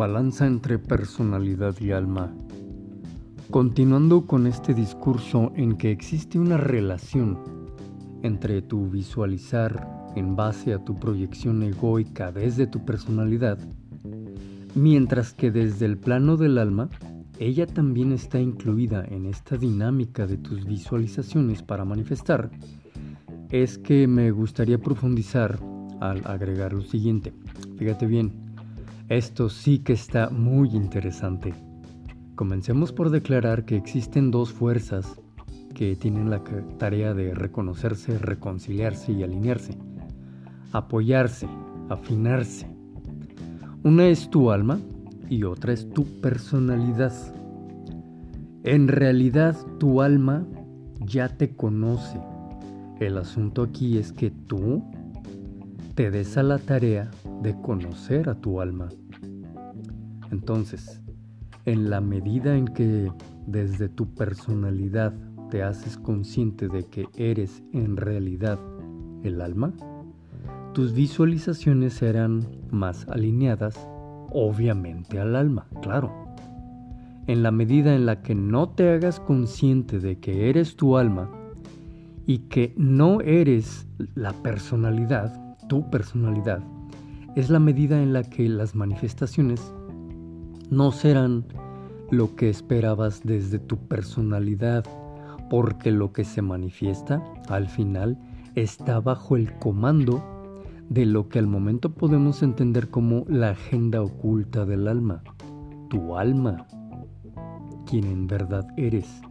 Balanza entre personalidad y alma. Continuando con este discurso en que existe una relación entre tu visualizar en base a tu proyección egoica desde tu personalidad, mientras que desde el plano del alma, ella también está incluida en esta dinámica de tus visualizaciones para manifestar, es que me gustaría profundizar al agregar lo siguiente. Fíjate bien, esto sí que está muy interesante. Comencemos por declarar que existen dos fuerzas que tienen la tarea de reconocerse, reconciliarse y alinearse, apoyarse, afinarse. Una es tu alma y otra es tu personalidad. En realidad tu alma ya te conoce. El asunto aquí es que tú te des a la tarea de conocer a tu alma. Entonces, en la medida en que desde tu personalidad te haces consciente de que eres en realidad el alma, tus visualizaciones serán más alineadas, obviamente al alma, claro. En la medida en la que no te hagas consciente de que eres tu alma y que no eres la personalidad, tu personalidad, es la medida en la que las manifestaciones no serán lo que esperabas desde tu personalidad, porque lo que se manifiesta al final está bajo el comando de lo que al momento podemos entender como la agenda oculta del alma, tu alma, quien en verdad eres.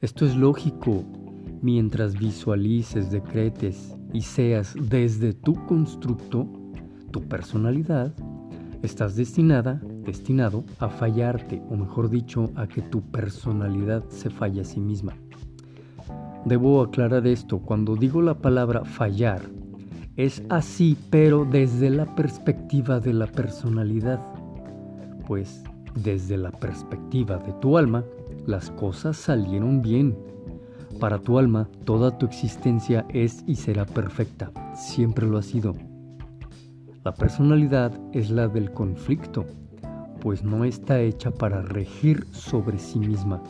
Esto es lógico, mientras visualices, decretes y seas desde tu constructo, tu personalidad, estás destinada destinado a fallarte, o mejor dicho, a que tu personalidad se falle a sí misma. Debo aclarar esto, cuando digo la palabra fallar, es así, pero desde la perspectiva de la personalidad. Pues desde la perspectiva de tu alma, las cosas salieron bien. Para tu alma, toda tu existencia es y será perfecta, siempre lo ha sido. La personalidad es la del conflicto, pues no está hecha para regir sobre sí misma.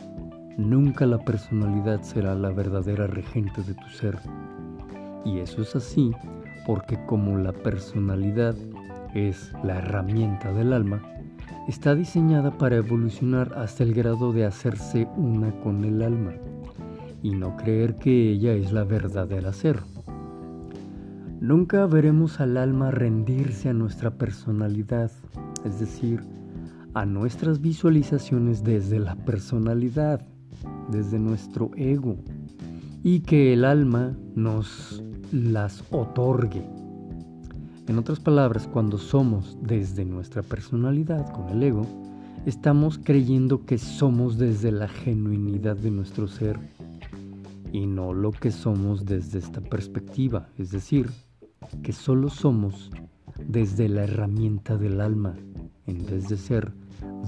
Nunca la personalidad será la verdadera regente de tu ser. Y eso es así porque como la personalidad es la herramienta del alma, está diseñada para evolucionar hasta el grado de hacerse una con el alma y no creer que ella es la verdadera ser. Nunca veremos al alma rendirse a nuestra personalidad, es decir, a nuestras visualizaciones desde la personalidad, desde nuestro ego, y que el alma nos las otorgue. En otras palabras, cuando somos desde nuestra personalidad con el ego, estamos creyendo que somos desde la genuinidad de nuestro ser y no lo que somos desde esta perspectiva, es decir, que solo somos desde la herramienta del alma, en vez de ser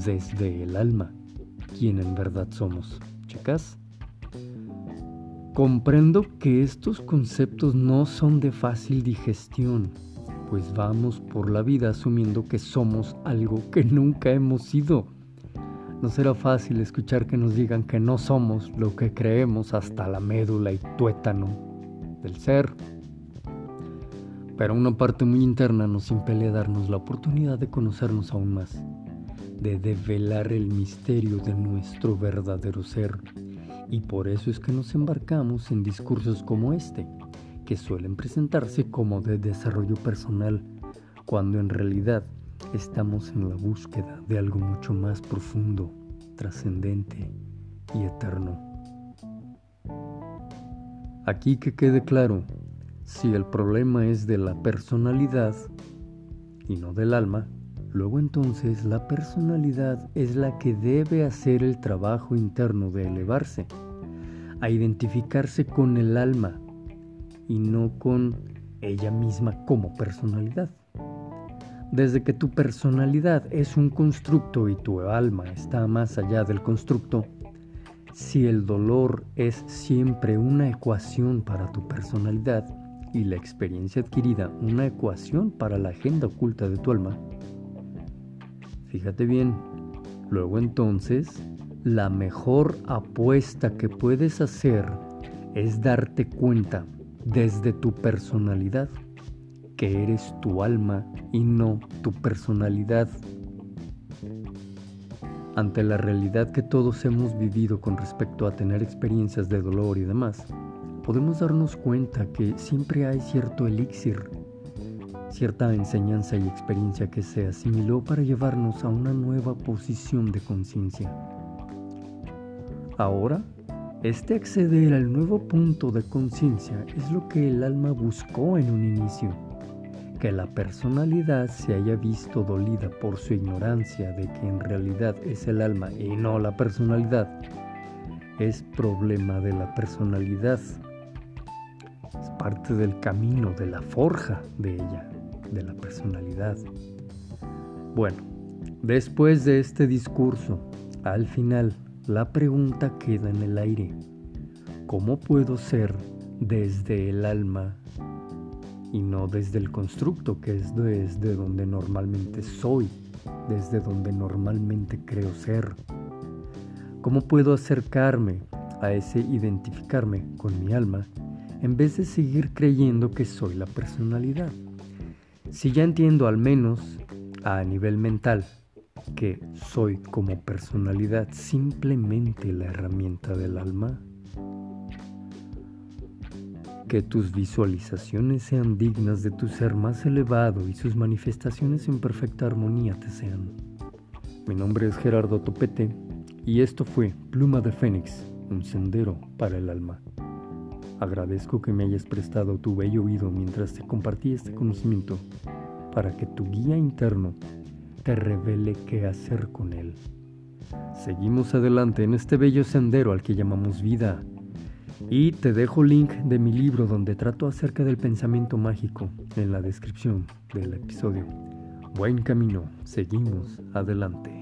desde el alma quien en verdad somos. ¿Checas? Comprendo que estos conceptos no son de fácil digestión, pues vamos por la vida asumiendo que somos algo que nunca hemos sido. No será fácil escuchar que nos digan que no somos lo que creemos hasta la médula y tuétano del ser. Pero una parte muy interna nos impele darnos la oportunidad de conocernos aún más de develar el misterio de nuestro verdadero ser. Y por eso es que nos embarcamos en discursos como este, que suelen presentarse como de desarrollo personal, cuando en realidad estamos en la búsqueda de algo mucho más profundo, trascendente y eterno. Aquí que quede claro, si el problema es de la personalidad y no del alma, Luego entonces la personalidad es la que debe hacer el trabajo interno de elevarse, a identificarse con el alma y no con ella misma como personalidad. Desde que tu personalidad es un constructo y tu alma está más allá del constructo, si el dolor es siempre una ecuación para tu personalidad y la experiencia adquirida una ecuación para la agenda oculta de tu alma, Fíjate bien. Luego entonces, la mejor apuesta que puedes hacer es darte cuenta desde tu personalidad que eres tu alma y no tu personalidad. Ante la realidad que todos hemos vivido con respecto a tener experiencias de dolor y demás, podemos darnos cuenta que siempre hay cierto elixir, cierta enseñanza y experiencia que se asimiló para llevarnos a una nueva posición de conciencia. Ahora, este acceder al nuevo punto de conciencia es lo que el alma buscó en un inicio que la personalidad se haya visto dolida por su ignorancia de que en realidad es el alma y no la personalidad, es problema de la personalidad. Parte del camino, de la forja de ella, de la personalidad. Bueno, después de este discurso, al final, la pregunta queda en el aire. ¿Cómo puedo ser desde el alma y no desde el constructo que es desde donde normalmente soy, desde donde normalmente creo ser. ¿Cómo puedo acercarme a ese identificarme con mi alma en vez de seguir creyendo que soy la personalidad? Si ya entiendo al menos a nivel mental que soy como personalidad simplemente la herramienta del alma, que tus visualizaciones sean dignas de tu ser más elevado y sus manifestaciones en perfecta armonía te sean. Mi nombre es Gerardo Topete y esto fue Pluma de Fénix, un sendero para el alma. Agradezco que me hayas prestado tu bello oído mientras te compartí este conocimiento para que tu guía interno te revele qué hacer con él. Seguimos adelante en este bello sendero al que llamamos vida y te dejo link de mi libro donde trato acerca del pensamiento mágico en la descripción del episodio. Buen camino, seguimos adelante.